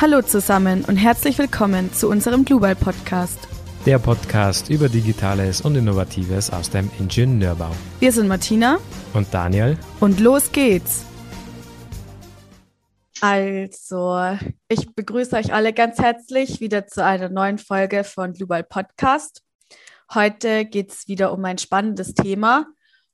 Hallo zusammen und herzlich willkommen zu unserem Global Podcast. Der Podcast über Digitales und Innovatives aus dem Ingenieurbau. Wir sind Martina und Daniel und los geht's. Also, ich begrüße euch alle ganz herzlich wieder zu einer neuen Folge von Global Podcast. Heute geht es wieder um ein spannendes Thema.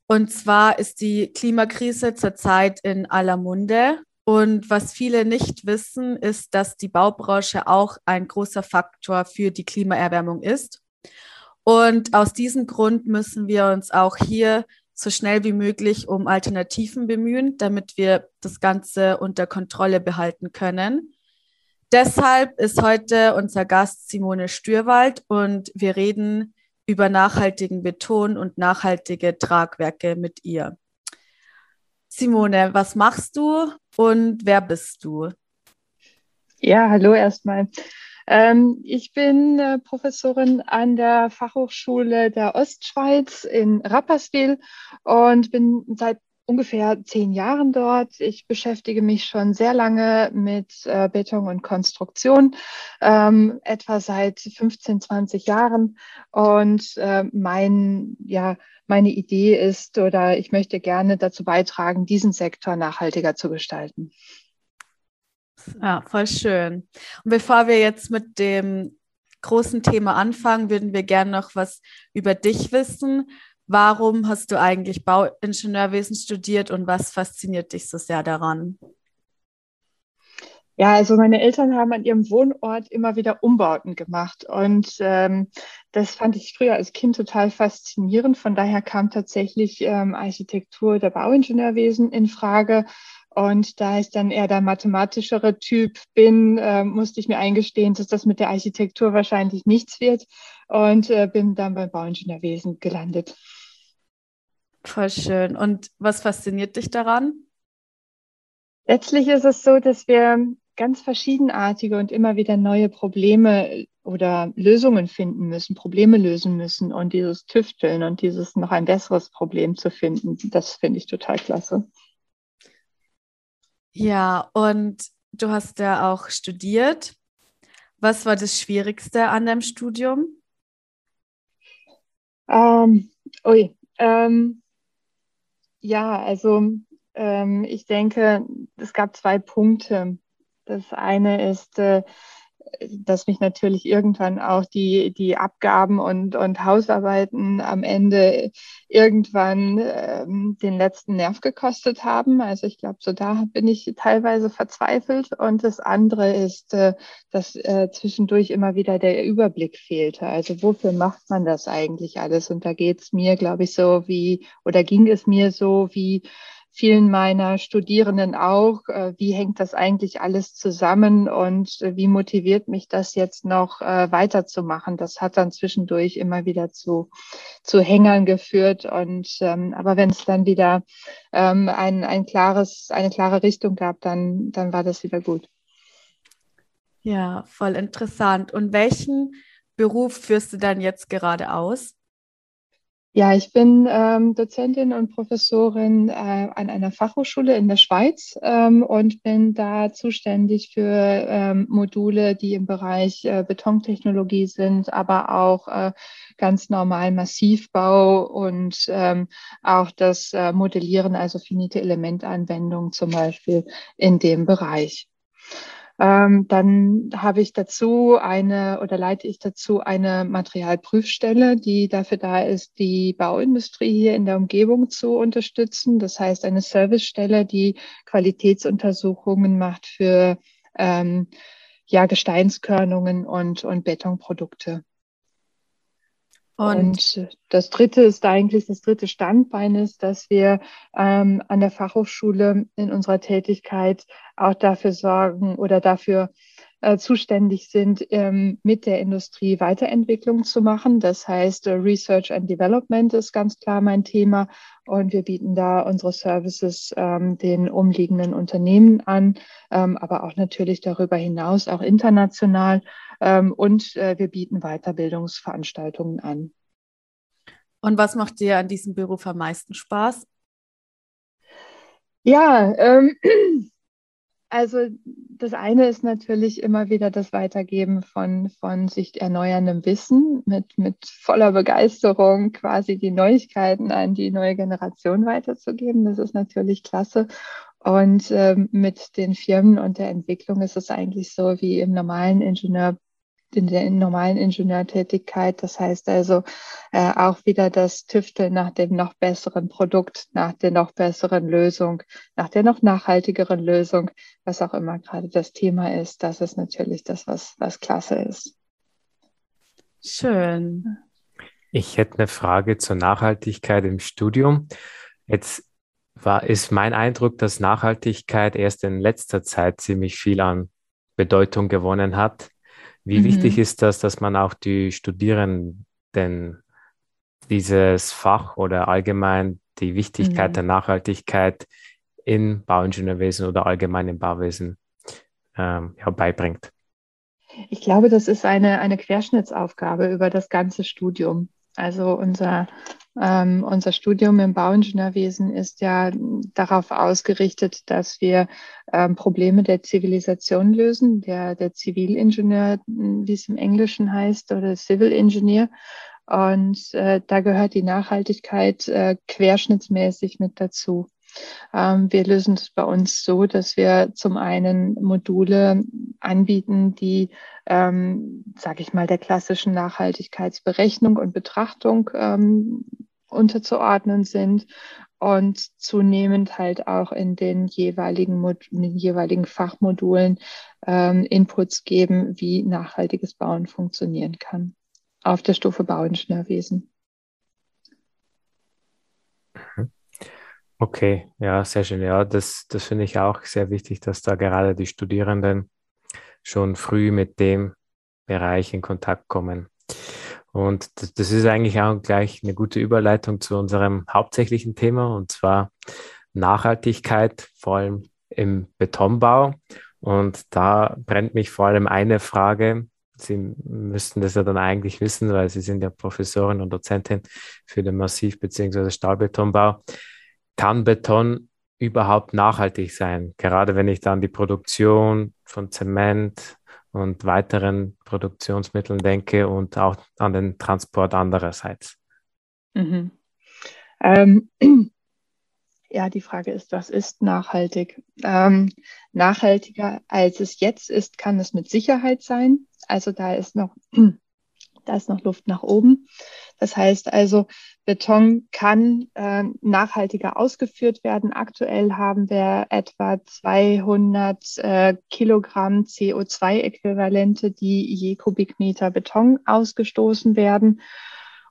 Und zwar ist die Klimakrise zurzeit in aller Munde und was viele nicht wissen, ist, dass die Baubranche auch ein großer Faktor für die Klimaerwärmung ist. Und aus diesem Grund müssen wir uns auch hier so schnell wie möglich um Alternativen bemühen, damit wir das Ganze unter Kontrolle behalten können. Deshalb ist heute unser Gast Simone Stürwald und wir reden über nachhaltigen Beton und nachhaltige Tragwerke mit ihr. Simone, was machst du und wer bist du? Ja, hallo erstmal. Ähm, ich bin äh, Professorin an der Fachhochschule der Ostschweiz in Rapperswil und bin seit ungefähr zehn Jahren dort. Ich beschäftige mich schon sehr lange mit äh, Beton und Konstruktion, ähm, etwa seit 15, 20 Jahren. Und äh, mein, ja, meine Idee ist oder ich möchte gerne dazu beitragen, diesen Sektor nachhaltiger zu gestalten. Ja, voll schön. Und bevor wir jetzt mit dem großen Thema anfangen, würden wir gerne noch was über dich wissen. Warum hast du eigentlich Bauingenieurwesen studiert und was fasziniert dich so sehr daran? Ja, also meine Eltern haben an ihrem Wohnort immer wieder Umbauten gemacht und ähm, das fand ich früher als Kind total faszinierend. Von daher kam tatsächlich ähm, Architektur oder Bauingenieurwesen in Frage. Und da ich dann eher der mathematischere Typ bin, äh, musste ich mir eingestehen, dass das mit der Architektur wahrscheinlich nichts wird und äh, bin dann beim Bauingenieurwesen gelandet. Voll schön. Und was fasziniert dich daran? Letztlich ist es so, dass wir ganz verschiedenartige und immer wieder neue Probleme oder Lösungen finden müssen, Probleme lösen müssen und dieses Tüfteln und dieses noch ein besseres Problem zu finden, das finde ich total klasse. Ja, und du hast ja auch studiert. Was war das Schwierigste an deinem Studium? Ähm, ui, ähm, ja, also ähm, ich denke, es gab zwei Punkte. Das eine ist, äh, dass mich natürlich irgendwann auch die, die Abgaben und, und Hausarbeiten am Ende irgendwann ähm, den letzten Nerv gekostet haben. Also ich glaube, so da bin ich teilweise verzweifelt. Und das andere ist, äh, dass äh, zwischendurch immer wieder der Überblick fehlte. Also wofür macht man das eigentlich alles? Und da geht es mir, glaube ich, so wie, oder ging es mir so wie, vielen meiner Studierenden auch, äh, wie hängt das eigentlich alles zusammen und äh, wie motiviert mich das jetzt noch äh, weiterzumachen. Das hat dann zwischendurch immer wieder zu, zu Hängern geführt. Und ähm, aber wenn es dann wieder ähm, ein, ein klares, eine klare Richtung gab, dann, dann war das wieder gut. Ja, voll interessant. Und welchen Beruf führst du dann jetzt gerade aus? Ja, ich bin ähm, Dozentin und Professorin äh, an einer Fachhochschule in der Schweiz ähm, und bin da zuständig für ähm, Module, die im Bereich äh, Betontechnologie sind, aber auch äh, ganz normal Massivbau und ähm, auch das äh, Modellieren, also finite Elementanwendungen zum Beispiel in dem Bereich. Ähm, dann habe ich dazu eine oder leite ich dazu eine Materialprüfstelle, die dafür da ist, die Bauindustrie hier in der Umgebung zu unterstützen. Das heißt eine Servicestelle, die Qualitätsuntersuchungen macht für ähm, ja, Gesteinskörnungen und, und Betonprodukte. Und, und, das dritte ist eigentlich, das dritte Standbein ist, dass wir ähm, an der Fachhochschule in unserer Tätigkeit auch dafür sorgen oder dafür äh, zuständig sind, ähm, mit der Industrie Weiterentwicklung zu machen. Das heißt, äh, Research and Development ist ganz klar mein Thema und wir bieten da unsere Services ähm, den umliegenden Unternehmen an, ähm, aber auch natürlich darüber hinaus, auch international. Ähm, und äh, wir bieten Weiterbildungsveranstaltungen an. Und was macht dir an diesem Beruf am meisten Spaß? Ja, ähm, Also das eine ist natürlich immer wieder das Weitergeben von, von sich erneuerndem Wissen mit, mit voller Begeisterung quasi die Neuigkeiten an die neue Generation weiterzugeben. Das ist natürlich klasse. Und ähm, mit den Firmen und der Entwicklung ist es eigentlich so wie im normalen Ingenieur in der normalen Ingenieurtätigkeit. Das heißt also äh, auch wieder das Tüfteln nach dem noch besseren Produkt, nach der noch besseren Lösung, nach der noch nachhaltigeren Lösung, was auch immer gerade das Thema ist. Das ist natürlich das, was, was klasse ist. Schön. Ich hätte eine Frage zur Nachhaltigkeit im Studium. Jetzt war, ist mein Eindruck, dass Nachhaltigkeit erst in letzter Zeit ziemlich viel an Bedeutung gewonnen hat. Wie mhm. wichtig ist das, dass man auch die Studierenden dieses Fach oder allgemein die Wichtigkeit mhm. der Nachhaltigkeit in Bauingenieurwesen oder allgemein im Bauwesen ähm, ja, beibringt? Ich glaube, das ist eine, eine Querschnittsaufgabe über das ganze Studium. Also unser, ähm, unser Studium im Bauingenieurwesen ist ja darauf ausgerichtet, dass wir ähm, Probleme der Zivilisation lösen, der, der Zivilingenieur, wie es im Englischen heißt, oder Civil Engineer. Und äh, da gehört die Nachhaltigkeit äh, querschnittsmäßig mit dazu. Ähm, wir lösen es bei uns so, dass wir zum einen Module anbieten, die, ähm, sage ich mal, der klassischen Nachhaltigkeitsberechnung und Betrachtung ähm, unterzuordnen sind und zunehmend halt auch in den jeweiligen, in den jeweiligen Fachmodulen ähm, Inputs geben, wie nachhaltiges Bauen funktionieren kann auf der Stufe Bauingenieurwesen. Mhm. Okay, ja, sehr schön. Ja, das, das finde ich auch sehr wichtig, dass da gerade die Studierenden schon früh mit dem Bereich in Kontakt kommen. Und das, das ist eigentlich auch gleich eine gute Überleitung zu unserem hauptsächlichen Thema, und zwar Nachhaltigkeit, vor allem im Betonbau. Und da brennt mich vor allem eine Frage. Sie müssten das ja dann eigentlich wissen, weil Sie sind ja Professorin und Dozentin für den Massiv- bzw. Stahlbetonbau kann Beton überhaupt nachhaltig sein? Gerade wenn ich dann die Produktion von Zement und weiteren Produktionsmitteln denke und auch an den Transport andererseits. Mhm. Ähm, ja, die Frage ist, was ist nachhaltig? Ähm, nachhaltiger als es jetzt ist, kann es mit Sicherheit sein. Also da ist noch da ist noch Luft nach oben. Das heißt also, Beton kann äh, nachhaltiger ausgeführt werden. Aktuell haben wir etwa 200 äh, Kilogramm CO2-Äquivalente, die je Kubikmeter Beton ausgestoßen werden.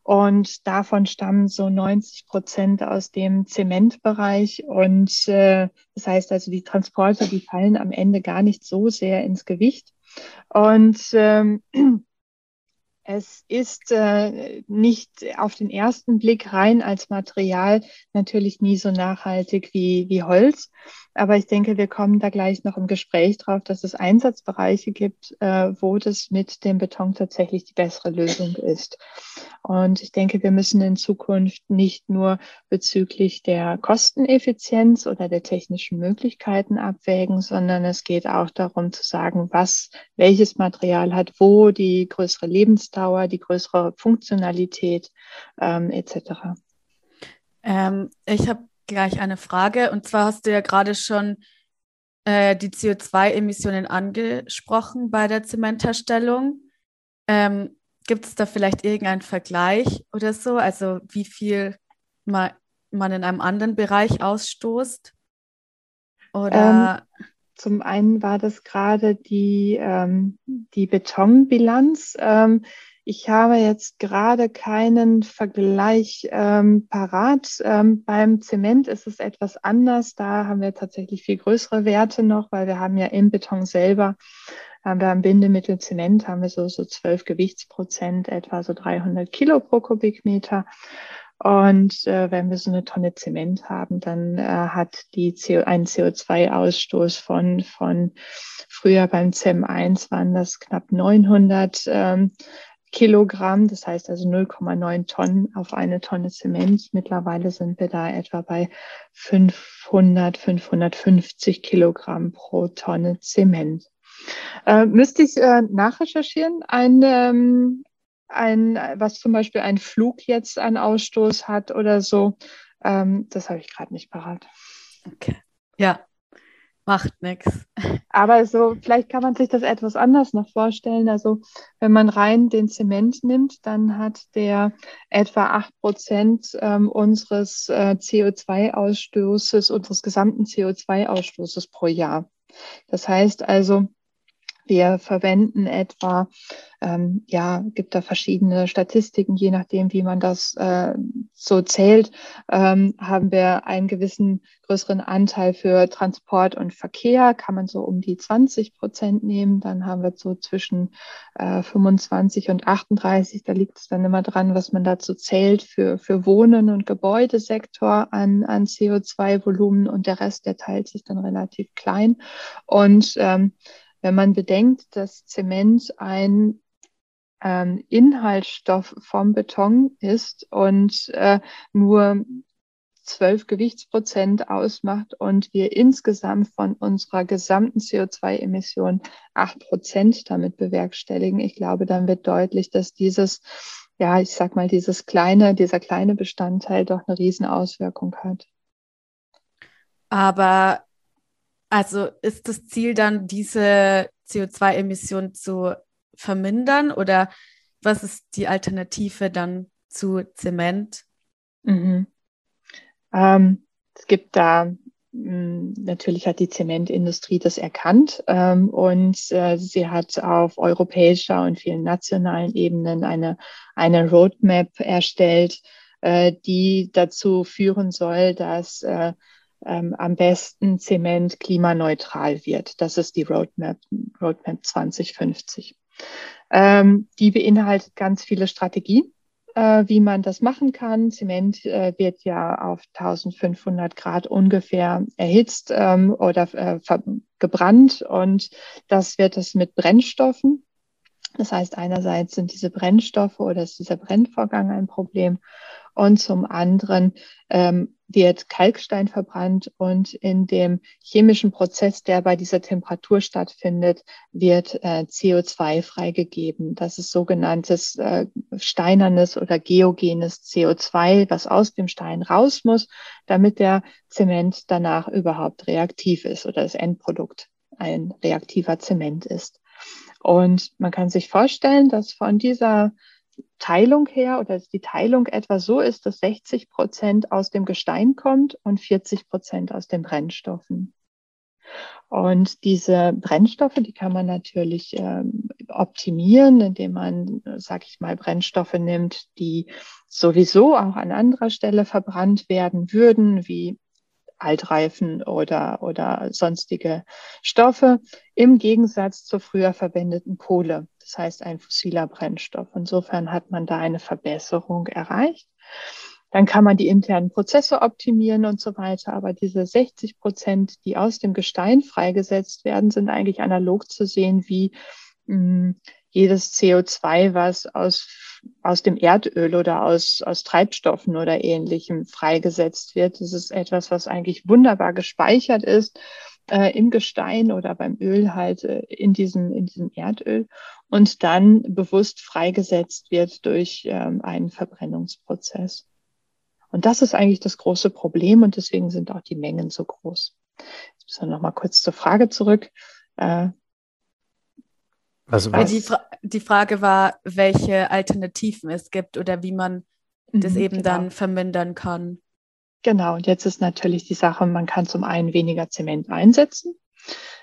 Und davon stammen so 90 Prozent aus dem Zementbereich. Und äh, das heißt also, die Transporte, die fallen am Ende gar nicht so sehr ins Gewicht. Und ähm, es ist äh, nicht auf den ersten Blick rein als Material natürlich nie so nachhaltig wie, wie Holz. Aber ich denke, wir kommen da gleich noch im Gespräch drauf, dass es Einsatzbereiche gibt, äh, wo das mit dem Beton tatsächlich die bessere Lösung ist. Und ich denke, wir müssen in Zukunft nicht nur bezüglich der Kosteneffizienz oder der technischen Möglichkeiten abwägen, sondern es geht auch darum zu sagen, was, welches Material hat wo die größere Lebensdauer, die größere Funktionalität ähm, etc. Ähm, ich habe gleich eine Frage und zwar hast du ja gerade schon äh, die CO2-Emissionen angesprochen bei der Zementherstellung. Ähm, Gibt es da vielleicht irgendeinen Vergleich oder so? Also wie viel man, man in einem anderen Bereich ausstoßt? Oder ähm, zum einen war das gerade die, ähm, die Betonbilanz. Ähm, ich habe jetzt gerade keinen Vergleich ähm, parat. Ähm, beim Zement ist es etwas anders. Da haben wir tatsächlich viel größere Werte noch, weil wir haben ja im Beton selber haben wir am Bindemittel Zement haben wir so, so 12 Gewichtsprozent, etwa so 300 Kilo pro Kubikmeter. Und äh, wenn wir so eine Tonne Zement haben, dann äh, hat die CO, einen CO2-Ausstoß von, von früher beim CEM 1 waren das knapp 900 ähm, Kilogramm, das heißt also 0,9 Tonnen auf eine Tonne Zement. Mittlerweile sind wir da etwa bei 500, 550 Kilogramm pro Tonne Zement. Äh, müsste ich äh, nachrecherchieren, ein, ähm, ein, was zum Beispiel ein Flug jetzt an Ausstoß hat oder so. Ähm, das habe ich gerade nicht parat. Okay. Ja, Macht nichts. Aber so, vielleicht kann man sich das etwas anders noch vorstellen. Also, wenn man rein den Zement nimmt, dann hat der etwa acht Prozent ähm, unseres äh, CO2-Ausstoßes, unseres gesamten CO2-Ausstoßes pro Jahr. Das heißt also, wir verwenden etwa, ähm, ja, gibt da verschiedene Statistiken, je nachdem, wie man das äh, so zählt, ähm, haben wir einen gewissen größeren Anteil für Transport und Verkehr, kann man so um die 20 Prozent nehmen. Dann haben wir so zwischen äh, 25 und 38, da liegt es dann immer dran, was man dazu zählt für, für Wohnen und Gebäudesektor an, an CO2-Volumen und der Rest, der teilt sich dann relativ klein. Und ähm, wenn man bedenkt, dass Zement ein ähm, Inhaltsstoff vom Beton ist und äh, nur zwölf Gewichtsprozent ausmacht und wir insgesamt von unserer gesamten CO2-Emission acht Prozent damit bewerkstelligen. Ich glaube, dann wird deutlich, dass dieses, ja, ich sag mal, dieses kleine, dieser kleine Bestandteil doch eine Riesenauswirkung hat. Aber also ist das Ziel dann, diese CO2-Emission zu vermindern oder was ist die Alternative dann zu Zement? Mhm. Ähm, es gibt da hm, Natürlich hat die Zementindustrie das erkannt ähm, und äh, sie hat auf europäischer und vielen nationalen Ebenen eine, eine Roadmap erstellt, äh, die dazu führen soll, dass äh, ähm, am besten Zement klimaneutral wird. Das ist die Roadmap, Roadmap 2050. Ähm, die beinhaltet ganz viele Strategien, äh, wie man das machen kann. Zement äh, wird ja auf 1500 Grad ungefähr erhitzt ähm, oder äh, gebrannt und das wird es mit Brennstoffen. Das heißt, einerseits sind diese Brennstoffe oder ist dieser Brennvorgang ein Problem und zum anderen ähm, wird Kalkstein verbrannt und in dem chemischen Prozess, der bei dieser Temperatur stattfindet, wird äh, CO2 freigegeben. Das ist sogenanntes äh, steinernes oder geogenes CO2, was aus dem Stein raus muss, damit der Zement danach überhaupt reaktiv ist oder das Endprodukt ein reaktiver Zement ist. Und man kann sich vorstellen, dass von dieser Teilung her oder die Teilung etwa so ist, dass 60 Prozent aus dem Gestein kommt und 40 Prozent aus den Brennstoffen. Und diese Brennstoffe, die kann man natürlich ähm, optimieren, indem man, sag ich mal, Brennstoffe nimmt, die sowieso auch an anderer Stelle verbrannt werden würden, wie Altreifen oder, oder sonstige Stoffe, im Gegensatz zur früher verwendeten Kohle. Das heißt ein fossiler Brennstoff. Insofern hat man da eine Verbesserung erreicht. Dann kann man die internen Prozesse optimieren und so weiter. Aber diese 60 Prozent, die aus dem Gestein freigesetzt werden, sind eigentlich analog zu sehen wie mh, hm, jedes CO2, was aus, aus dem Erdöl oder aus, aus Treibstoffen oder ähnlichem freigesetzt wird. Das ist etwas, was eigentlich wunderbar gespeichert ist äh, im Gestein oder beim Öl halt äh, in, diesem, in diesem Erdöl und dann bewusst freigesetzt wird durch ähm, einen Verbrennungsprozess. Und das ist eigentlich das große Problem und deswegen sind auch die Mengen so groß. Jetzt müssen wir noch mal kurz zur Frage zurück. Äh, also was? Die, Fra die, Frage war, welche Alternativen es gibt oder wie man mhm, das eben genau. dann vermindern kann. Genau, und jetzt ist natürlich die Sache, man kann zum einen weniger Zement einsetzen,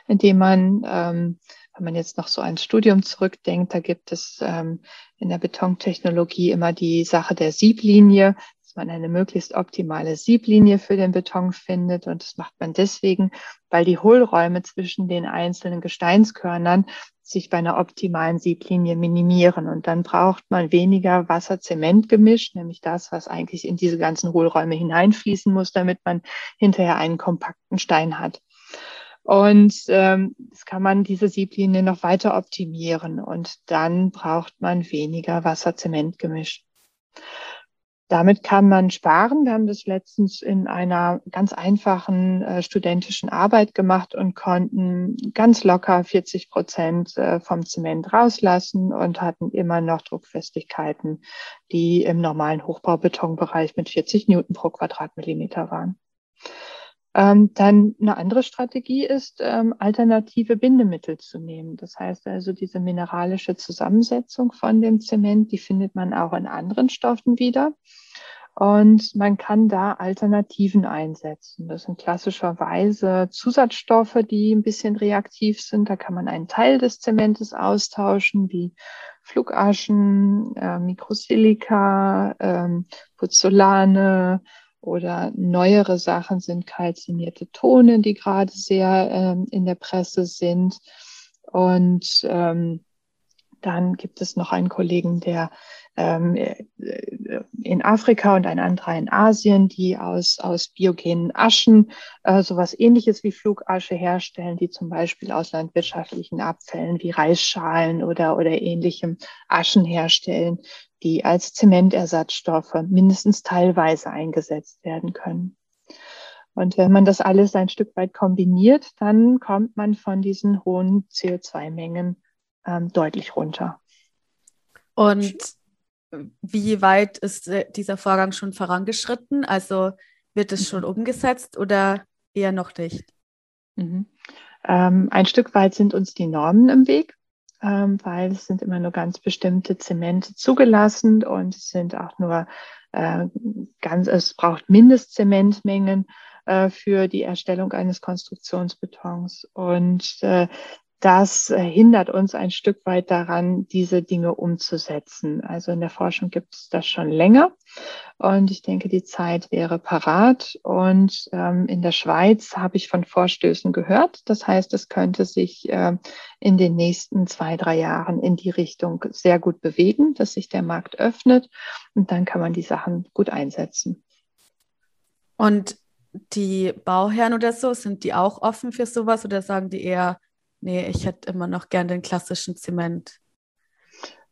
indem man, ähm, wenn man jetzt noch so ein Studium zurückdenkt, da gibt es ähm, in der Betontechnologie immer die Sache der Sieblinie dass man eine möglichst optimale Sieblinie für den Beton findet. Und das macht man deswegen, weil die Hohlräume zwischen den einzelnen Gesteinskörnern sich bei einer optimalen Sieblinie minimieren. Und dann braucht man weniger Wasser-Zement-Gemisch, nämlich das, was eigentlich in diese ganzen Hohlräume hineinfließen muss, damit man hinterher einen kompakten Stein hat. Und ähm, das kann man diese Sieblinie noch weiter optimieren und dann braucht man weniger Wasser-Zement-Gemisch. Damit kann man sparen. Wir haben das letztens in einer ganz einfachen äh, studentischen Arbeit gemacht und konnten ganz locker 40 Prozent äh, vom Zement rauslassen und hatten immer noch Druckfestigkeiten, die im normalen Hochbaubetonbereich mit 40 Newton pro Quadratmillimeter waren. Ähm, dann eine andere Strategie ist, ähm, alternative Bindemittel zu nehmen. Das heißt also, diese mineralische Zusammensetzung von dem Zement, die findet man auch in anderen Stoffen wieder. Und man kann da Alternativen einsetzen. Das sind klassischerweise Zusatzstoffe, die ein bisschen reaktiv sind. Da kann man einen Teil des Zementes austauschen, wie Flugaschen, äh, Mikrosilika, ähm, Puzzolane, oder neuere Sachen sind kalzinierte Tone, die gerade sehr ähm, in der Presse sind. Und ähm, dann gibt es noch einen Kollegen, der ähm, äh, in Afrika und ein anderer in Asien, die aus, aus biogenen Aschen äh, sowas ähnliches wie Flugasche herstellen, die zum Beispiel aus landwirtschaftlichen Abfällen wie Reisschalen oder, oder ähnlichem Aschen herstellen, die als Zementersatzstoffe mindestens teilweise eingesetzt werden können. Und wenn man das alles ein Stück weit kombiniert, dann kommt man von diesen hohen CO2-Mengen ähm, deutlich runter. Und wie weit ist äh, dieser Vorgang schon vorangeschritten? Also wird es schon umgesetzt oder eher noch nicht? Mhm. Ähm, ein Stück weit sind uns die Normen im Weg weil es sind immer nur ganz bestimmte Zemente zugelassen und es sind auch nur äh, ganz, es braucht Mindestzementmengen äh, für die Erstellung eines Konstruktionsbetons. Und äh, das äh, hindert uns ein Stück weit daran, diese Dinge umzusetzen. Also in der Forschung gibt es das schon länger und ich denke, die Zeit wäre parat. Und ähm, in der Schweiz habe ich von Vorstößen gehört. Das heißt, es könnte sich äh, in den nächsten zwei, drei Jahren in die Richtung sehr gut bewegen, dass sich der Markt öffnet und dann kann man die Sachen gut einsetzen. Und die Bauherren oder so, sind die auch offen für sowas oder sagen die eher, nee, ich hätte immer noch gern den klassischen Zement.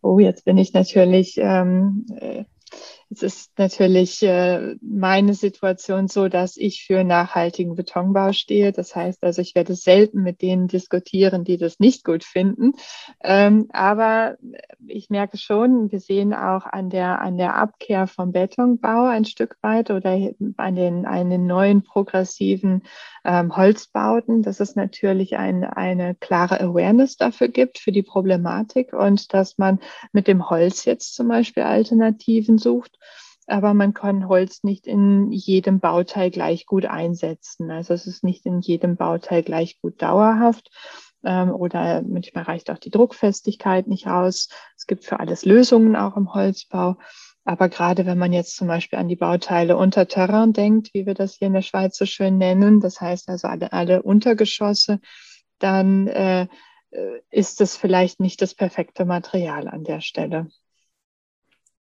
Oh, jetzt bin ich natürlich ähm, äh, es ist natürlich äh, meine Situation so, dass ich für nachhaltigen Betonbau stehe. Das heißt also, ich werde selten mit denen diskutieren, die das nicht gut finden. Ähm, aber ich merke schon, wir sehen auch an der, an der Abkehr vom Betonbau ein Stück weit oder an den, an den neuen progressiven ähm, Holzbauten, dass es natürlich ein, eine klare Awareness dafür gibt, für die Problematik und dass man mit dem Holz jetzt zum Beispiel Alternativen sucht aber man kann Holz nicht in jedem Bauteil gleich gut einsetzen. Also es ist nicht in jedem Bauteil gleich gut dauerhaft ähm, oder manchmal reicht auch die Druckfestigkeit nicht aus. Es gibt für alles Lösungen auch im Holzbau. Aber gerade wenn man jetzt zum Beispiel an die Bauteile unter Terrain denkt, wie wir das hier in der Schweiz so schön nennen, das heißt also alle, alle Untergeschosse, dann äh, äh ist das vielleicht nicht das perfekte Material an der Stelle.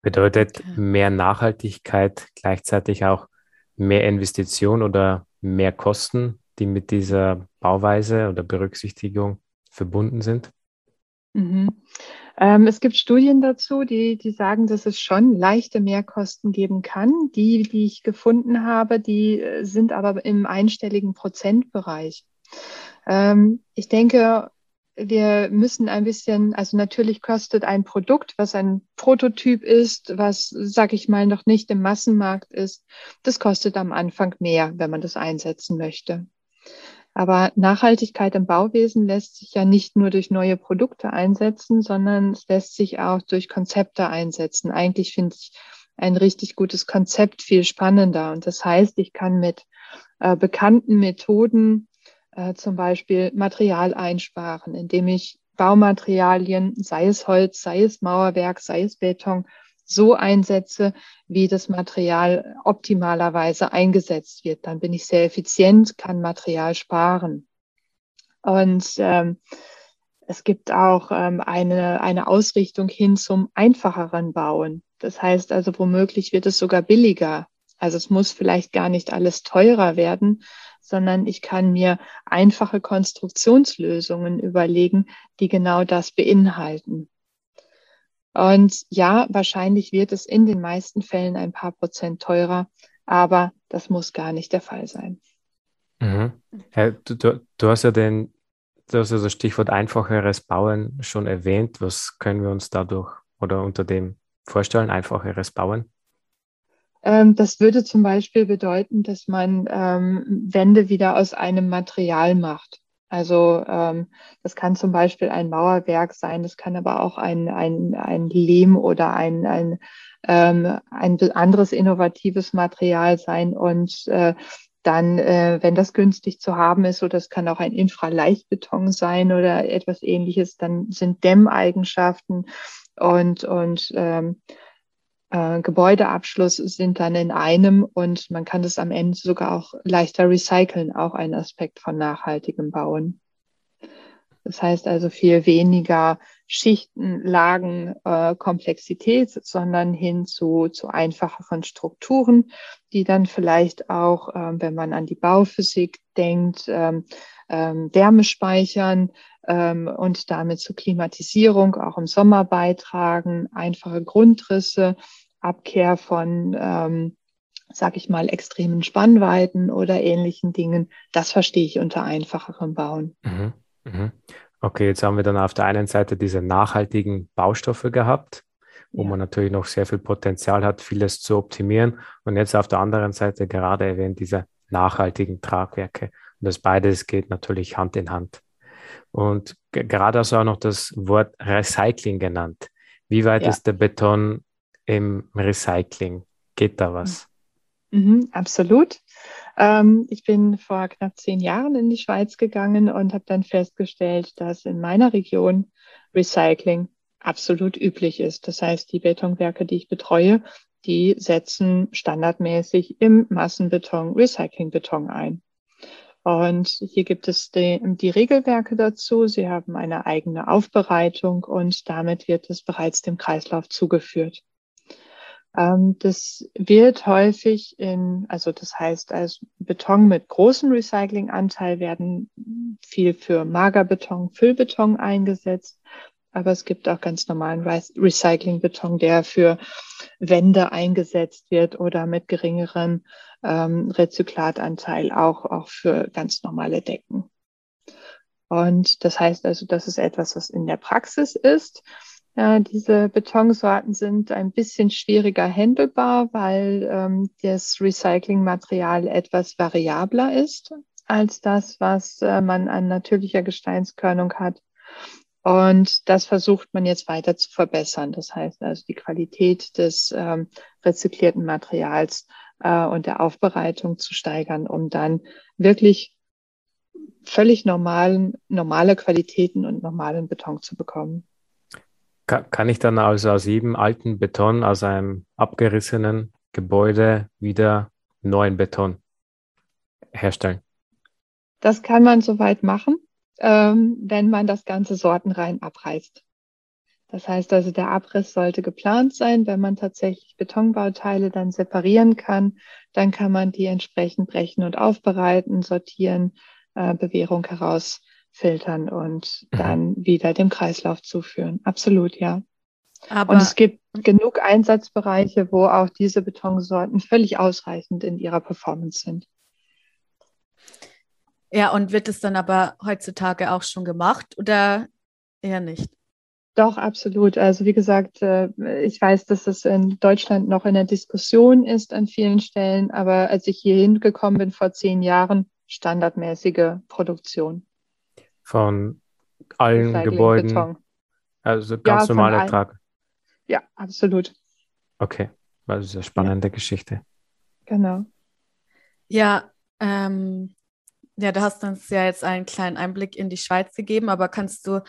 Bedeutet mehr Nachhaltigkeit gleichzeitig auch mehr Investition oder mehr Kosten, die mit dieser Bauweise oder Berücksichtigung verbunden sind? Mhm. Ähm, es gibt Studien dazu, die, die sagen, dass es schon leichte Mehrkosten geben kann. Die, die ich gefunden habe, die äh, sind aber im einstelligen Prozentbereich. Ähm, ich denke, wir müssen ein bisschen, also natürlich kostet ein Produkt, was ein Prototyp ist, was, sag ich mal, noch nicht im Massenmarkt ist, das kostet am Anfang mehr, wenn man das einsetzen möchte. Aber Nachhaltigkeit im Bauwesen lässt sich ja nicht nur durch neue Produkte einsetzen, sondern es lässt sich auch durch Konzepte einsetzen. Eigentlich finde ich ein richtig gutes Konzept viel spannender. Und das heißt, ich kann mit äh, bekannten Methoden äh, zum Beispiel Material einsparen, indem ich Baumaterialien, sei es Holz, sei es Mauerwerk, sei es Beton, so einsetze, wie das Material optimalerweise eingesetzt wird. Dann bin ich sehr effizient, kann Material sparen. Und ähm, es gibt auch ähm, eine, eine Ausrichtung hin zum einfacheren Bauen. Das heißt also, womöglich wird es sogar billiger, Also es muss vielleicht gar nicht alles teurer werden, sondern ich kann mir einfache Konstruktionslösungen überlegen, die genau das beinhalten. Und ja, wahrscheinlich wird es in den meisten Fällen ein paar Prozent teurer, aber das muss gar nicht der Fall sein. Mhm. Ja, du, du, du, hast ja den, du hast ja das Stichwort einfacheres Bauen schon erwähnt. Was können wir uns dadurch oder unter dem vorstellen, einfacheres Bauen? Ähm, das würde zum Beispiel bedeuten, dass man ähm, Wände wieder aus einem Material macht. Also ähm, das kann zum Beispiel ein Mauerwerk sein, das kann aber auch ein, ein, ein Lehm oder ein, ein, ähm, ein anderes innovatives Material sein. Und äh, dann, äh, wenn das günstig zu haben ist, oder das kann auch ein Infraleichtbeton sein oder etwas ähnliches, dann sind Dämmeigenschaften und, und ähm, äh, Gebäudeabschluss sind dann in einem und man kann das am Ende sogar auch leichter recyceln, auch ein Aspekt von nachhaltigem Bauen. Das heißt also viel weniger Schichten, Lagen, äh, Komplexität, sondern hin zu, zu einfacheren Strukturen, die dann vielleicht auch, äh, wenn man an die Bauphysik denkt, ähm, ähm, Wärme speichern ähm, und damit zur Klimatisierung auch im Sommer beitragen, einfache Grundrisse, Abkehr von, ähm, sag ich mal, extremen Spannweiten oder ähnlichen Dingen. Das verstehe ich unter einfacherem Bauen. Mhm. Mhm. Okay, jetzt haben wir dann auf der einen Seite diese nachhaltigen Baustoffe gehabt, wo ja. man natürlich noch sehr viel Potenzial hat, vieles zu optimieren. Und jetzt auf der anderen Seite gerade erwähnt diese nachhaltigen Tragwerke. Und das beides geht natürlich Hand in Hand. Und gerade hast du auch noch das Wort Recycling genannt. Wie weit ja. ist der Beton im Recycling? Geht da was? Mhm, absolut. Ähm, ich bin vor knapp zehn Jahren in die Schweiz gegangen und habe dann festgestellt, dass in meiner Region Recycling absolut üblich ist. Das heißt, die Betonwerke, die ich betreue, die setzen standardmäßig im Massenbeton Recyclingbeton ein. Und hier gibt es die, die, Regelwerke dazu. Sie haben eine eigene Aufbereitung und damit wird es bereits dem Kreislauf zugeführt. Ähm, das wird häufig in, also das heißt, als Beton mit großem Recyclinganteil werden viel für Magerbeton, Füllbeton eingesetzt. Aber es gibt auch ganz normalen Recyclingbeton, der für Wände eingesetzt wird oder mit geringerem ähm, Rezyklatanteil auch, auch für ganz normale Decken. Und das heißt also, das ist etwas, was in der Praxis ist. Ja, diese Betonsorten sind ein bisschen schwieriger handelbar, weil ähm, das Recyclingmaterial etwas variabler ist als das, was äh, man an natürlicher Gesteinskörnung hat. Und das versucht man jetzt weiter zu verbessern. Das heißt also die Qualität des ähm, rezyklierten Materials äh, und der Aufbereitung zu steigern, um dann wirklich völlig normalen, normale Qualitäten und normalen Beton zu bekommen. Kann ich dann also aus jedem alten Beton, aus einem abgerissenen Gebäude wieder neuen Beton herstellen? Das kann man soweit machen, ähm, wenn man das ganze sortenrein abreißt. Das heißt also, der Abriss sollte geplant sein. Wenn man tatsächlich Betonbauteile dann separieren kann, dann kann man die entsprechend brechen und aufbereiten, sortieren, äh, Bewährung herausfiltern und mhm. dann wieder dem Kreislauf zuführen. Absolut, ja. Aber und es gibt genug Einsatzbereiche, wo auch diese Betonsorten völlig ausreichend in ihrer Performance sind. Ja, und wird es dann aber heutzutage auch schon gemacht oder eher nicht? Doch, absolut. Also wie gesagt, äh, ich weiß, dass es in Deutschland noch in der Diskussion ist an vielen Stellen, aber als ich hier hingekommen bin vor zehn Jahren, standardmäßige Produktion. Von allen Gebäuden. Beton. Also ganz ja, normale Trag. Ja, absolut. Okay, das ist eine spannende ja. Geschichte. Genau. Ja, ähm, ja, du hast uns ja jetzt einen kleinen Einblick in die Schweiz gegeben, aber kannst du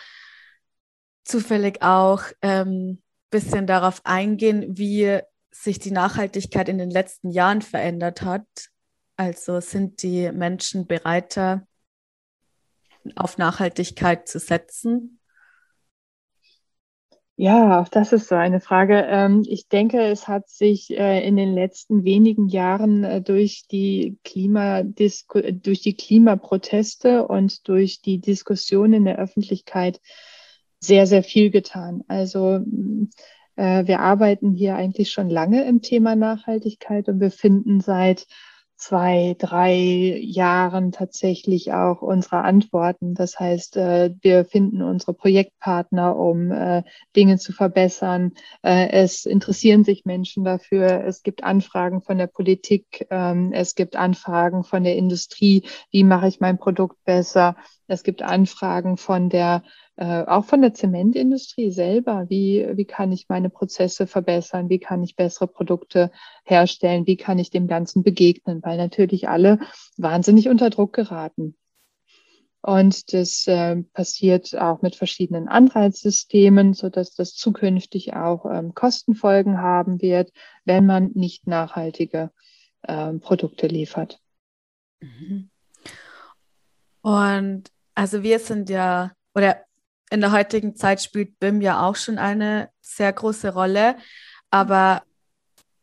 zufällig auch ein ähm, bisschen darauf eingehen, wie sich die Nachhaltigkeit in den letzten Jahren verändert hat. Also sind die Menschen bereiter, auf Nachhaltigkeit zu setzen? Ja, auch das ist so eine Frage. Ähm, ich denke, es hat sich äh, in den letzten wenigen Jahren äh, durch die Klimadisku durch die Klimaproteste und durch die Diskussion in der Öffentlichkeit sehr, sehr viel getan. Also äh, wir arbeiten hier eigentlich schon lange im Thema Nachhaltigkeit und wir finden seit zwei, drei Jahren tatsächlich auch unsere Antworten. Das heißt, äh, wir finden unsere Projektpartner, um äh, Dinge zu verbessern. Äh, es interessieren sich Menschen dafür. Es gibt Anfragen von der Politik. Ähm, es gibt Anfragen von der Industrie. Wie mache ich mein Produkt besser? Es gibt Anfragen von der äh, auch von der Zementindustrie selber. Wie, wie kann ich meine Prozesse verbessern? Wie kann ich bessere Produkte herstellen? Wie kann ich dem Ganzen begegnen? Weil natürlich alle wahnsinnig unter Druck geraten. Und das äh, passiert auch mit verschiedenen Anreizsystemen, so dass das zukünftig auch ähm, Kostenfolgen haben wird, wenn man nicht nachhaltige äh, Produkte liefert. Mhm. Und also wir sind ja, oder in der heutigen Zeit spielt BIM ja auch schon eine sehr große Rolle. Aber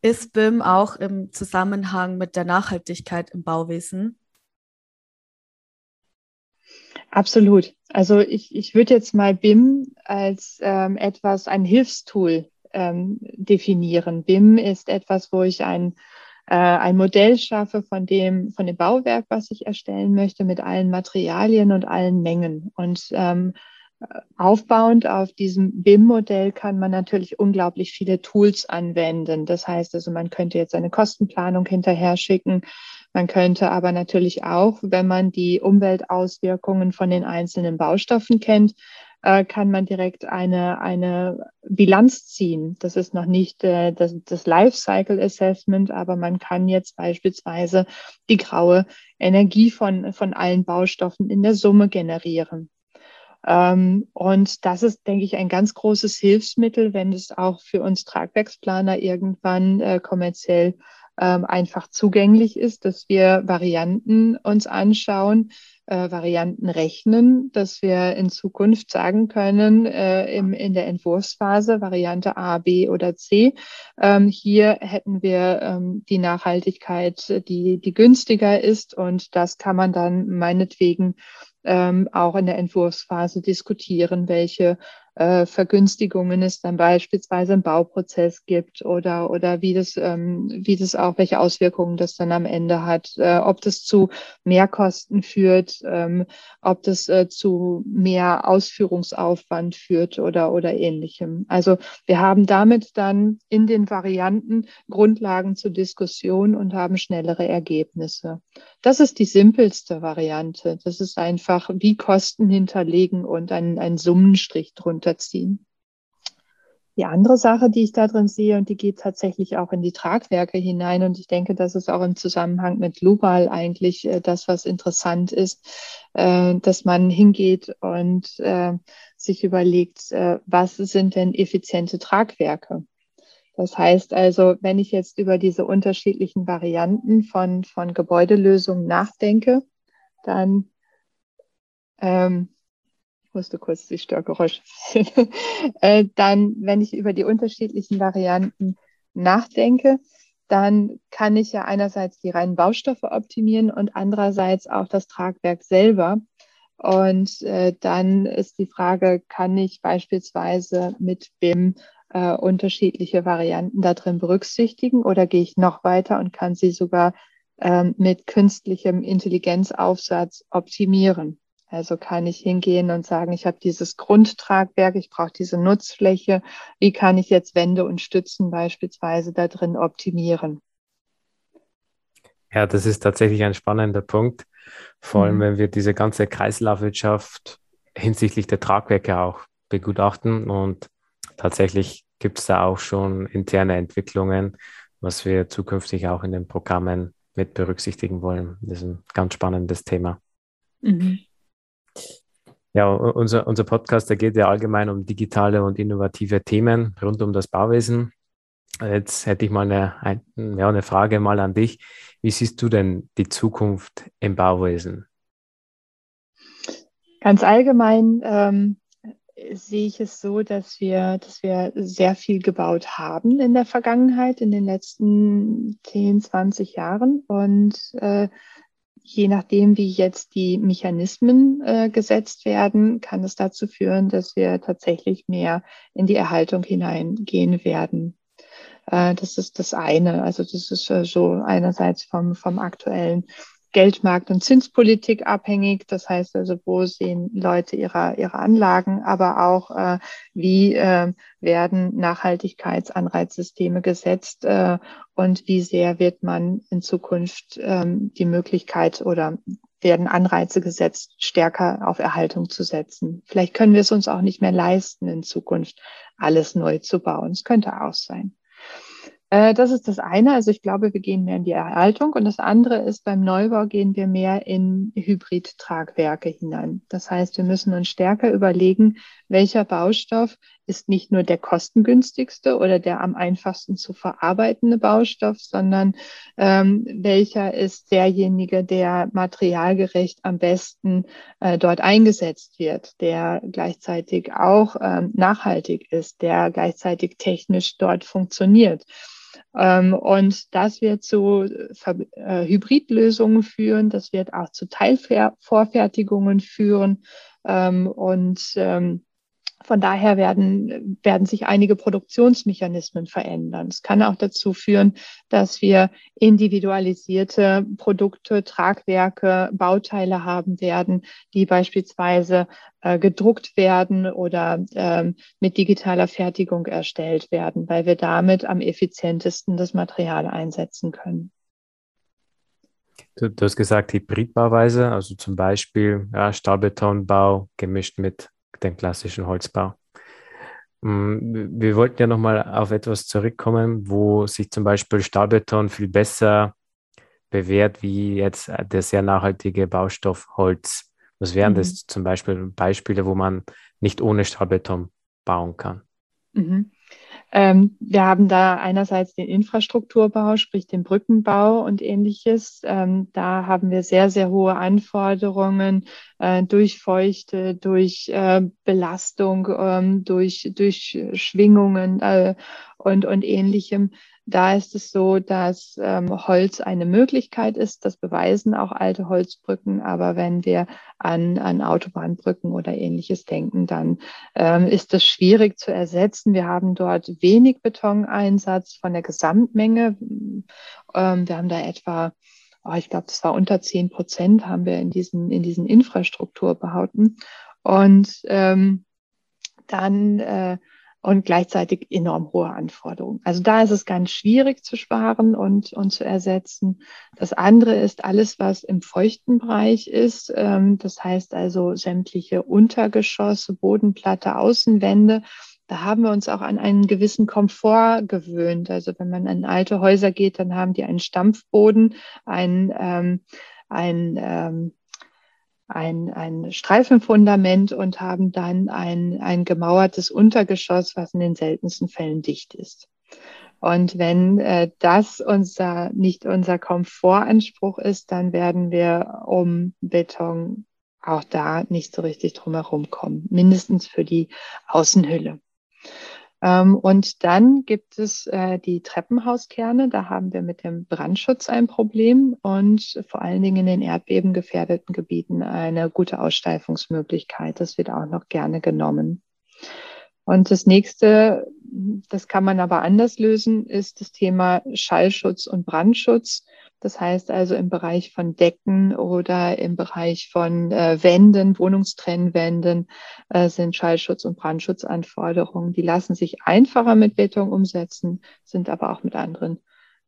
ist BIM auch im Zusammenhang mit der Nachhaltigkeit im Bauwesen? Absolut. Also ich, ich würde jetzt mal BIM als ähm, etwas, ein Hilfstool ähm, definieren. BIM ist etwas, wo ich ein, äh, ein Modell schaffe von dem, von dem Bauwerk, was ich erstellen möchte, mit allen Materialien und allen Mengen. Und ähm, Aufbauend auf diesem BIM-Modell kann man natürlich unglaublich viele Tools anwenden. Das heißt also, man könnte jetzt eine Kostenplanung hinterher schicken. Man könnte aber natürlich auch, wenn man die Umweltauswirkungen von den einzelnen Baustoffen kennt, äh, kann man direkt eine, eine Bilanz ziehen. Das ist noch nicht äh, das, das Lifecycle Assessment, aber man kann jetzt beispielsweise die graue Energie von, von allen Baustoffen in der Summe generieren. Ähm, und das ist, denke ich, ein ganz großes Hilfsmittel, wenn es auch für uns Tragwerksplaner irgendwann äh, kommerziell ähm, einfach zugänglich ist, dass wir Varianten uns anschauen, äh, Varianten rechnen, dass wir in Zukunft sagen können, äh, im, in der Entwurfsphase Variante A, B oder C, ähm, hier hätten wir ähm, die Nachhaltigkeit, die, die günstiger ist und das kann man dann meinetwegen ähm, auch in der Entwurfsphase diskutieren, welche äh, Vergünstigungen es dann beispielsweise im Bauprozess gibt oder, oder wie, das, ähm, wie das auch, welche Auswirkungen das dann am Ende hat, äh, ob das zu Mehrkosten führt, ähm, ob das äh, zu mehr Ausführungsaufwand führt oder, oder ähnlichem. Also wir haben damit dann in den Varianten Grundlagen zur Diskussion und haben schnellere Ergebnisse. Das ist die simpelste Variante. Das ist einfach wie Kosten hinterlegen und einen, einen Summenstrich drunter runterziehen. Die andere Sache, die ich da drin sehe, und die geht tatsächlich auch in die Tragwerke hinein, und ich denke, das ist auch im Zusammenhang mit Global eigentlich äh, das, was interessant ist, äh, dass man hingeht und äh, sich überlegt, was sind denn effiziente Tragwerke? Das heißt also, wenn ich jetzt über diese unterschiedlichen Varianten von, von Gebäudelösungen nachdenke, dann ähm, musste kurz die Störgeräusche äh, Dann, wenn ich über die unterschiedlichen Varianten nachdenke, dann kann ich ja einerseits die reinen Baustoffe optimieren und andererseits auch das Tragwerk selber. Und äh, dann ist die Frage, kann ich beispielsweise mit BIM äh, unterschiedliche Varianten da drin berücksichtigen oder gehe ich noch weiter und kann sie sogar äh, mit künstlichem Intelligenzaufsatz optimieren? Also kann ich hingehen und sagen, ich habe dieses Grundtragwerk, ich brauche diese Nutzfläche. Wie kann ich jetzt Wände und Stützen beispielsweise da drin optimieren? Ja, das ist tatsächlich ein spannender Punkt. Vor allem, mhm. wenn wir diese ganze Kreislaufwirtschaft hinsichtlich der Tragwerke auch begutachten. Und tatsächlich gibt es da auch schon interne Entwicklungen, was wir zukünftig auch in den Programmen mit berücksichtigen wollen. Das ist ein ganz spannendes Thema. Mhm. Ja, unser, unser Podcast, der geht ja allgemein um digitale und innovative Themen rund um das Bauwesen. Jetzt hätte ich mal eine, ein, ja, eine Frage mal an dich. Wie siehst du denn die Zukunft im Bauwesen? Ganz allgemein ähm, sehe ich es so, dass wir, dass wir sehr viel gebaut haben in der Vergangenheit, in den letzten 10, 20 Jahren. Und äh, je nachdem, wie jetzt die Mechanismen äh, gesetzt werden, kann es dazu führen, dass wir tatsächlich mehr in die Erhaltung hineingehen werden. Äh, das ist das eine. Also das ist äh, so einerseits vom, vom aktuellen Geldmarkt- und Zinspolitik abhängig. Das heißt also, wo sehen Leute ihre, ihre Anlagen, aber auch, äh, wie äh, werden Nachhaltigkeitsanreizsysteme gesetzt äh, und wie sehr wird man in Zukunft ähm, die Möglichkeit oder werden Anreize gesetzt, stärker auf Erhaltung zu setzen. Vielleicht können wir es uns auch nicht mehr leisten, in Zukunft alles neu zu bauen. Es könnte auch sein. Äh, das ist das eine. Also ich glaube, wir gehen mehr in die Erhaltung. Und das andere ist, beim Neubau gehen wir mehr in Hybrid-Tragwerke hinein. Das heißt, wir müssen uns stärker überlegen, welcher Baustoff ist nicht nur der kostengünstigste oder der am einfachsten zu verarbeitende Baustoff, sondern ähm, welcher ist derjenige, der materialgerecht am besten äh, dort eingesetzt wird, der gleichzeitig auch ähm, nachhaltig ist, der gleichzeitig technisch dort funktioniert. Ähm, und das wird zu äh, Hybridlösungen führen, das wird auch zu Teilvorfertigungen führen. Ähm, und ähm, von daher werden, werden sich einige Produktionsmechanismen verändern. Es kann auch dazu führen, dass wir individualisierte Produkte, Tragwerke, Bauteile haben werden, die beispielsweise äh, gedruckt werden oder äh, mit digitaler Fertigung erstellt werden, weil wir damit am effizientesten das Material einsetzen können. Du, du hast gesagt Hybridbauweise, also zum Beispiel ja, Stahlbetonbau gemischt mit den klassischen Holzbau. Mm, wir wollten ja nochmal auf etwas zurückkommen, wo sich zum Beispiel Stahlbeton viel besser bewährt wie jetzt der sehr nachhaltige Baustoff Holz. Was wären mhm. das zum Beispiel Beispiele, wo man nicht ohne Stahlbeton bauen kann? Mhm. Ähm, wir haben da einerseits den Infrastrukturbau, sprich den Brückenbau und ähnliches. Ähm, da haben wir sehr, sehr hohe Anforderungen äh, durch Feuchte, durch äh, Belastung, ähm, durch, durch Schwingungen äh, und, und ähnlichem. Da ist es so, dass ähm, Holz eine Möglichkeit ist. Das beweisen auch alte Holzbrücken. Aber wenn wir an, an Autobahnbrücken oder ähnliches denken, dann ähm, ist das schwierig zu ersetzen. Wir haben dort wenig Betoneinsatz von der Gesamtmenge. Ähm, wir haben da etwa oh, ich glaube, das war unter zehn Prozent, haben wir in diesen, in diesen Infrastrukturbauten. Und ähm, dann äh, und gleichzeitig enorm hohe Anforderungen. Also da ist es ganz schwierig zu sparen und, und zu ersetzen. Das andere ist alles, was im feuchten Bereich ist. Ähm, das heißt also sämtliche Untergeschosse, Bodenplatte, Außenwände. Da haben wir uns auch an einen gewissen Komfort gewöhnt. Also wenn man in alte Häuser geht, dann haben die einen Stampfboden, ein, ähm, ein ähm, ein, ein Streifenfundament und haben dann ein, ein gemauertes Untergeschoss, was in den seltensten Fällen dicht ist. Und wenn äh, das unser, nicht unser Komfortanspruch ist, dann werden wir um Beton auch da nicht so richtig drumherum kommen, mindestens für die Außenhülle. Ähm, und dann gibt es äh, die Treppenhauskerne. Da haben wir mit dem Brandschutz ein Problem und vor allen Dingen in den erdbebengefährdeten Gebieten eine gute Aussteifungsmöglichkeit. Das wird auch noch gerne genommen. Und das nächste, das kann man aber anders lösen, ist das Thema Schallschutz und Brandschutz. Das heißt also im Bereich von Decken oder im Bereich von äh, Wänden, Wohnungstrennwänden äh, sind Schallschutz- und Brandschutzanforderungen. Die lassen sich einfacher mit Beton umsetzen, sind aber auch mit anderen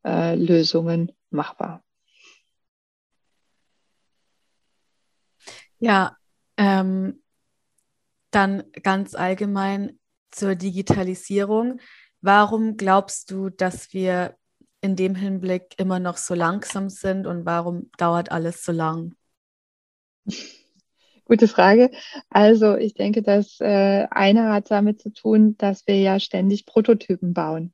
äh, Lösungen machbar. Ja, ähm, dann ganz allgemein zur Digitalisierung. Warum glaubst du, dass wir in dem Hinblick immer noch so langsam sind und warum dauert alles so lang? Gute Frage. Also ich denke, dass äh, eine hat damit zu tun, dass wir ja ständig Prototypen bauen.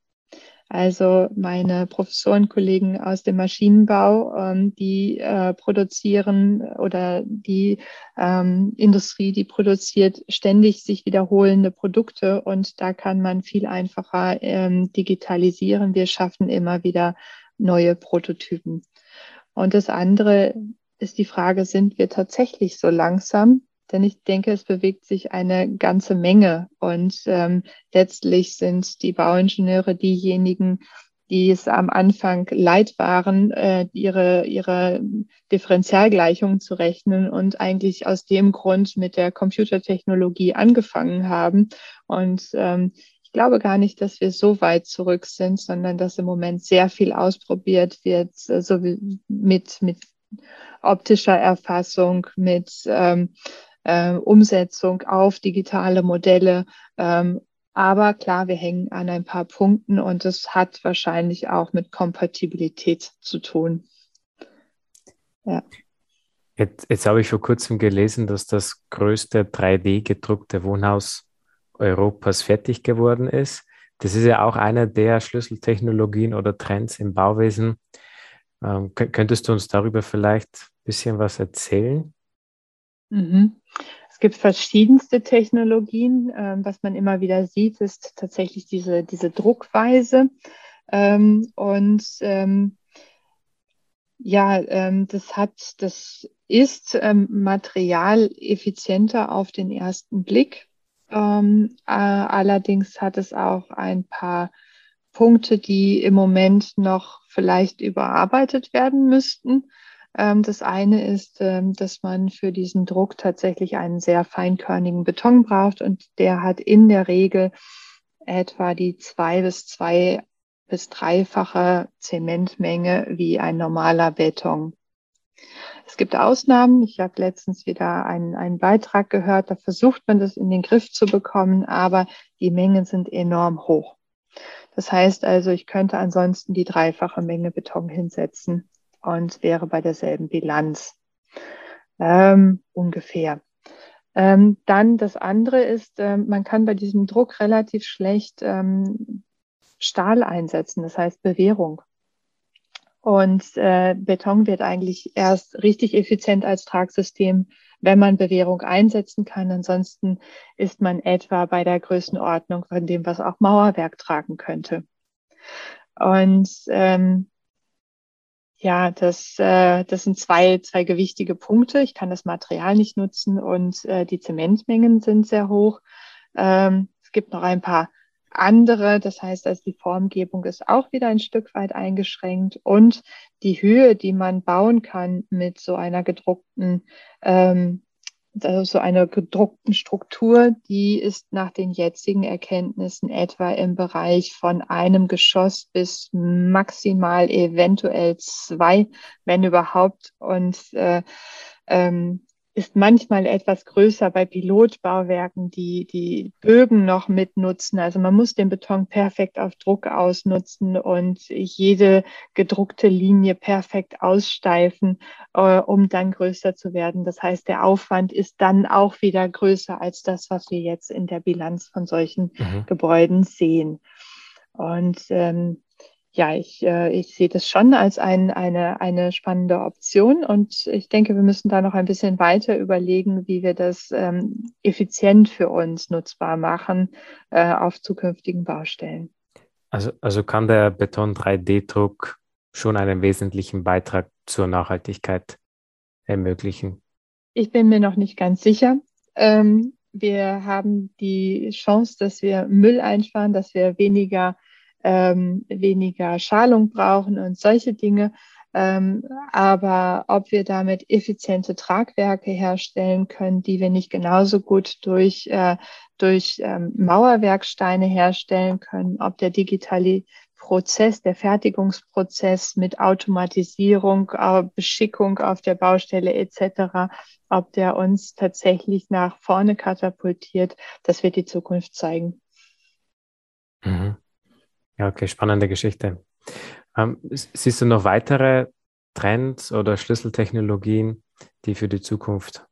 Also meine Professorenkollegen aus dem Maschinenbau, ähm, die äh, produzieren oder die ähm, Industrie, die produziert ständig sich wiederholende Produkte und da kann man viel einfacher ähm, digitalisieren. Wir schaffen immer wieder neue Prototypen. Und das andere ist die Frage, sind wir tatsächlich so langsam? Denn ich denke, es bewegt sich eine ganze Menge. Und ähm, letztlich sind die Bauingenieure diejenigen, die es am Anfang leid waren, äh, ihre, ihre Differentialgleichungen zu rechnen und eigentlich aus dem Grund mit der Computertechnologie angefangen haben. Und ähm, ich glaube gar nicht, dass wir so weit zurück sind, sondern dass im Moment sehr viel ausprobiert wird, äh, so wie mit, mit optischer Erfassung, mit ähm, äh, Umsetzung auf digitale Modelle. Ähm, aber klar, wir hängen an ein paar Punkten und es hat wahrscheinlich auch mit Kompatibilität zu tun. Ja. Jetzt, jetzt habe ich vor kurzem gelesen, dass das größte 3D-gedruckte Wohnhaus Europas fertig geworden ist. Das ist ja auch eine der Schlüsseltechnologien oder Trends im Bauwesen. Ähm, könntest du uns darüber vielleicht ein bisschen was erzählen? Mhm. Es gibt verschiedenste Technologien. Ähm, was man immer wieder sieht, ist tatsächlich diese, diese Druckweise. Ähm, und ähm, ja, ähm, das hat, das ist ähm, materialeffizienter auf den ersten Blick. Äh, allerdings hat es auch ein paar Punkte, die im Moment noch vielleicht überarbeitet werden müssten. Ähm, das eine ist, ähm, dass man für diesen Druck tatsächlich einen sehr feinkörnigen Beton braucht und der hat in der Regel etwa die zwei bis zwei bis dreifache Zementmenge wie ein normaler Beton. Es gibt Ausnahmen. Ich habe letztens wieder einen, einen Beitrag gehört, da versucht man das in den Griff zu bekommen, aber die Mengen sind enorm hoch. Das heißt also, ich könnte ansonsten die dreifache Menge Beton hinsetzen und wäre bei derselben Bilanz ähm, ungefähr. Ähm, dann das andere ist, äh, man kann bei diesem Druck relativ schlecht ähm, Stahl einsetzen, das heißt Bewährung. Und äh, Beton wird eigentlich erst richtig effizient als Tragsystem, wenn man Bewährung einsetzen kann. Ansonsten ist man etwa bei der Größenordnung von dem, was auch Mauerwerk tragen könnte. Und ähm, ja, das, äh, das sind zwei, zwei gewichtige Punkte. Ich kann das Material nicht nutzen und äh, die Zementmengen sind sehr hoch. Ähm, es gibt noch ein paar andere, das heißt, also die Formgebung ist auch wieder ein Stück weit eingeschränkt und die Höhe, die man bauen kann mit so einer gedruckten ähm, also so einer gedruckten Struktur, die ist nach den jetzigen Erkenntnissen etwa im Bereich von einem Geschoss bis maximal eventuell zwei, wenn überhaupt. Und äh, ähm, ist manchmal etwas größer bei Pilotbauwerken, die die Bögen noch mitnutzen. Also man muss den Beton perfekt auf Druck ausnutzen und jede gedruckte Linie perfekt aussteifen, äh, um dann größer zu werden. Das heißt, der Aufwand ist dann auch wieder größer als das, was wir jetzt in der Bilanz von solchen mhm. Gebäuden sehen. Und ähm, ja, ich, äh, ich sehe das schon als ein, eine, eine spannende Option und ich denke, wir müssen da noch ein bisschen weiter überlegen, wie wir das ähm, effizient für uns nutzbar machen äh, auf zukünftigen Baustellen. Also, also kann der Beton 3D-Druck schon einen wesentlichen Beitrag zur Nachhaltigkeit ermöglichen? Ich bin mir noch nicht ganz sicher. Ähm, wir haben die Chance, dass wir Müll einsparen, dass wir weniger ähm, weniger Schalung brauchen und solche Dinge. Ähm, aber ob wir damit effiziente Tragwerke herstellen können, die wir nicht genauso gut durch, äh, durch ähm, Mauerwerksteine herstellen können, ob der digitale Prozess, der Fertigungsprozess mit Automatisierung, Beschickung auf der Baustelle etc., ob der uns tatsächlich nach vorne katapultiert, das wird die Zukunft zeigen. Mhm. Ja, okay, spannende Geschichte. Ähm, siehst du noch weitere Trends oder Schlüsseltechnologien, die für die Zukunft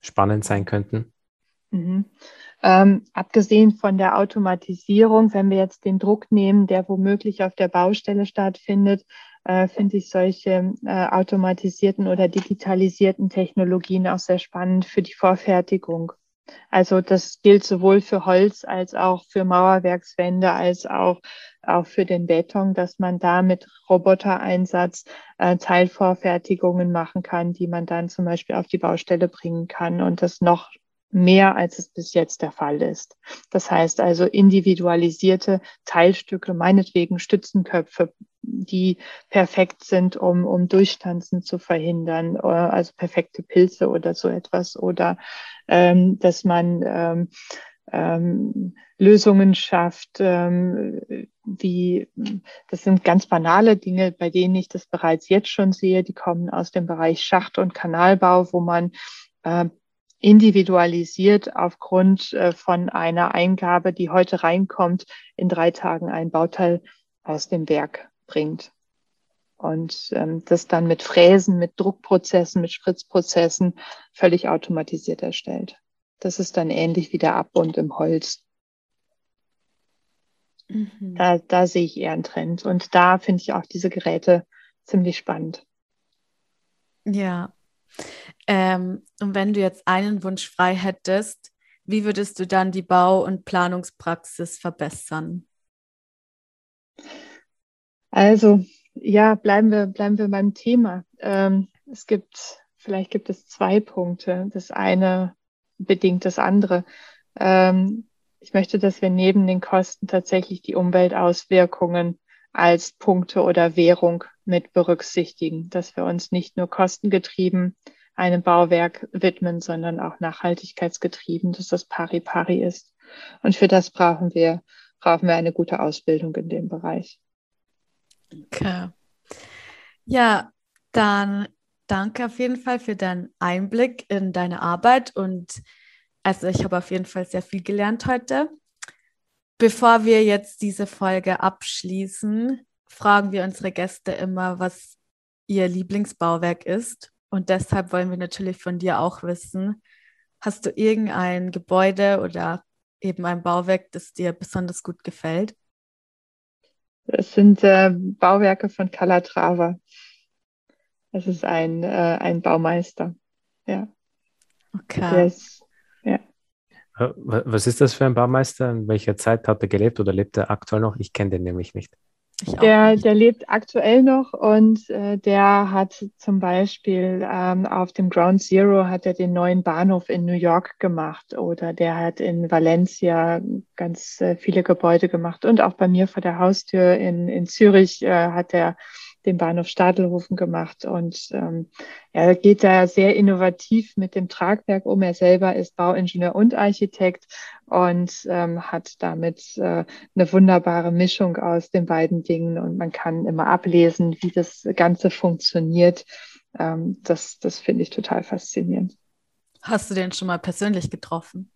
spannend sein könnten? Mhm. Ähm, abgesehen von der Automatisierung, wenn wir jetzt den Druck nehmen, der womöglich auf der Baustelle stattfindet, äh, finde ich solche äh, automatisierten oder digitalisierten Technologien auch sehr spannend für die Vorfertigung. Also das gilt sowohl für Holz als auch für Mauerwerkswände als auch, auch für den Beton, dass man da mit Robotereinsatz äh, Teilvorfertigungen machen kann, die man dann zum Beispiel auf die Baustelle bringen kann und das noch mehr, als es bis jetzt der Fall ist. Das heißt also individualisierte Teilstücke, meinetwegen Stützenköpfe, die perfekt sind, um, um Durchstanzen zu verhindern, äh, also perfekte Pilze oder so etwas, oder ähm, dass man ähm, ähm, Lösungen schafft, ähm, wie, das sind ganz banale Dinge, bei denen ich das bereits jetzt schon sehe, die kommen aus dem Bereich Schacht- und Kanalbau, wo man äh, individualisiert aufgrund äh, von einer Eingabe, die heute reinkommt, in drei Tagen ein Bauteil aus dem Werk bringt. Und ähm, das dann mit Fräsen, mit Druckprozessen, mit Spritzprozessen völlig automatisiert erstellt. Das ist dann ähnlich wie der Abbund im Holz. Mhm. Da, da sehe ich eher einen Trend. Und da finde ich auch diese Geräte ziemlich spannend. Ja. Ähm, und wenn du jetzt einen Wunsch frei hättest, wie würdest du dann die Bau- und Planungspraxis verbessern? Also, ja, bleiben wir, bleiben wir beim Thema. Ähm, es gibt, vielleicht gibt es zwei Punkte. Das eine bedingt das andere. Ähm, ich möchte, dass wir neben den Kosten tatsächlich die Umweltauswirkungen als Punkte oder Währung mit berücksichtigen, dass wir uns nicht nur kostengetrieben einem Bauwerk widmen, sondern auch nachhaltigkeitsgetrieben, dass das pari-pari ist. Und für das brauchen wir, brauchen wir eine gute Ausbildung in dem Bereich. Okay. Ja, dann danke auf jeden Fall für deinen Einblick in deine Arbeit und also ich habe auf jeden Fall sehr viel gelernt heute. Bevor wir jetzt diese Folge abschließen, fragen wir unsere Gäste immer, was ihr Lieblingsbauwerk ist. Und deshalb wollen wir natürlich von dir auch wissen, hast du irgendein Gebäude oder eben ein Bauwerk, das dir besonders gut gefällt? Das sind äh, Bauwerke von Calatrava. Das ist ein, äh, ein Baumeister. Ja. Okay. Ist, ja. Äh, was ist das für ein Baumeister? In welcher Zeit hat er gelebt oder lebt er aktuell noch? Ich kenne den nämlich nicht. Der, der lebt aktuell noch und äh, der hat zum Beispiel ähm, auf dem Ground Zero hat er den neuen Bahnhof in New York gemacht oder der hat in Valencia ganz äh, viele Gebäude gemacht. Und auch bei mir vor der Haustür in, in Zürich äh, hat er den Bahnhof Stadelhofen gemacht und ähm, er geht da sehr innovativ mit dem Tragwerk um. Er selber ist Bauingenieur und Architekt und ähm, hat damit äh, eine wunderbare Mischung aus den beiden Dingen und man kann immer ablesen, wie das Ganze funktioniert. Ähm, das das finde ich total faszinierend. Hast du den schon mal persönlich getroffen?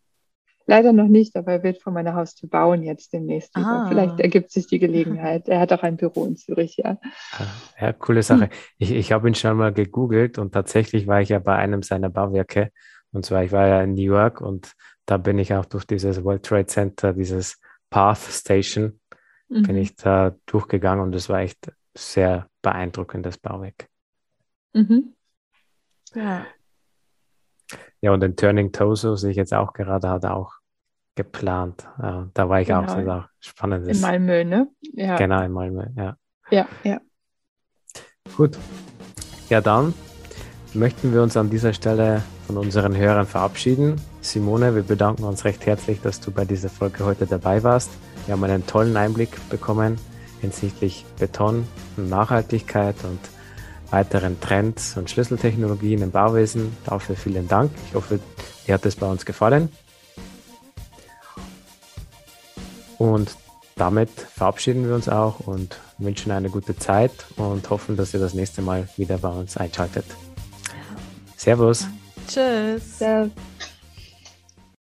Leider noch nicht, aber er wird vor meiner Haustür bauen jetzt demnächst. Ah. Vielleicht ergibt sich die Gelegenheit. Er hat auch ein Büro in Zürich, ja. Ah, ja, coole Sache. Hm. Ich, ich habe ihn schon mal gegoogelt und tatsächlich war ich ja bei einem seiner Bauwerke. Und zwar, ich war ja in New York und da bin ich auch durch dieses World Trade Center, dieses Path Station, mhm. bin ich da durchgegangen und es war echt sehr beeindruckendes Bauwerk. Mhm. Ja. Ja, und den Turning Toso sehe ich jetzt auch gerade, hat er auch geplant. Ja, da war ich genau. auch, das auch spannend. In Malmö, ne? Ja. Genau, in Malmö, ja. Ja, ja. Gut. Ja, dann möchten wir uns an dieser Stelle von unseren Hörern verabschieden. Simone, wir bedanken uns recht herzlich, dass du bei dieser Folge heute dabei warst. Wir haben einen tollen Einblick bekommen hinsichtlich Beton und Nachhaltigkeit und weiteren Trends und Schlüsseltechnologien im Bauwesen. Dafür vielen Dank. Ich hoffe, dir hat es bei uns gefallen. Und damit verabschieden wir uns auch und wünschen eine gute Zeit und hoffen, dass ihr das nächste Mal wieder bei uns einschaltet. Servus. Tschüss. Servus.